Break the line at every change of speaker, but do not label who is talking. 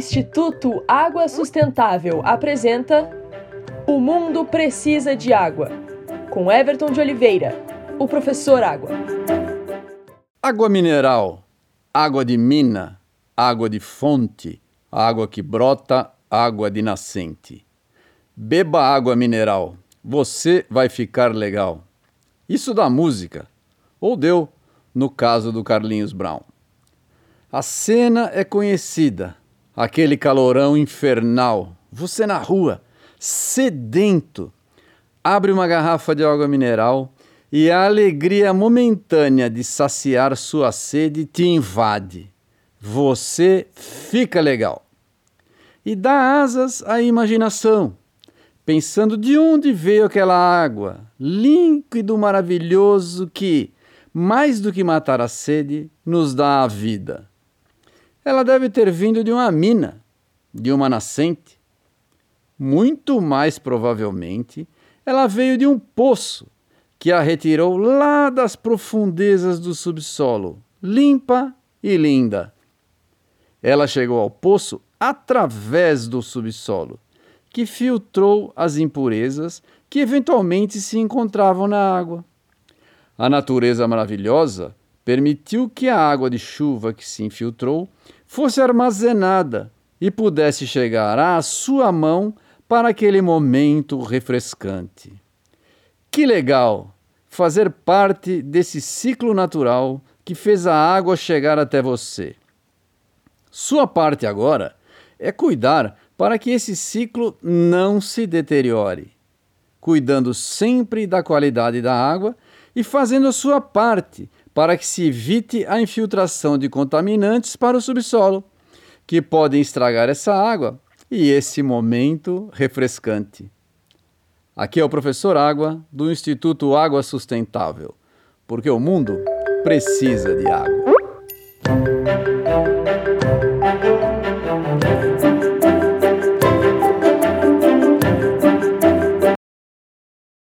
Instituto Água Sustentável apresenta O Mundo Precisa de Água, com Everton de Oliveira, o professor Água.
Água mineral, água de mina, água de fonte, água que brota, água de nascente. Beba água mineral, você vai ficar legal. Isso da música, ou deu no caso do Carlinhos Brown. A cena é conhecida, aquele calorão infernal, você na rua, sedento, abre uma garrafa de água mineral e a alegria momentânea de saciar sua sede te invade. Você fica legal. E dá asas à imaginação, pensando de onde veio aquela água, líquido maravilhoso que, mais do que matar a sede, nos dá a vida. Ela deve ter vindo de uma mina, de uma nascente. Muito mais provavelmente, ela veio de um poço que a retirou lá das profundezas do subsolo, limpa e linda. Ela chegou ao poço através do subsolo, que filtrou as impurezas que eventualmente se encontravam na água. A natureza maravilhosa permitiu que a água de chuva que se infiltrou fosse armazenada e pudesse chegar à sua mão para aquele momento refrescante. Que legal fazer parte desse ciclo natural que fez a água chegar até você. Sua parte agora é cuidar para que esse ciclo não se deteriore, cuidando sempre da qualidade da água e fazendo a sua parte para que se evite a infiltração de contaminantes para o subsolo, que podem estragar essa água e esse momento refrescante. Aqui é o professor Água do Instituto Água Sustentável, porque o mundo precisa de água.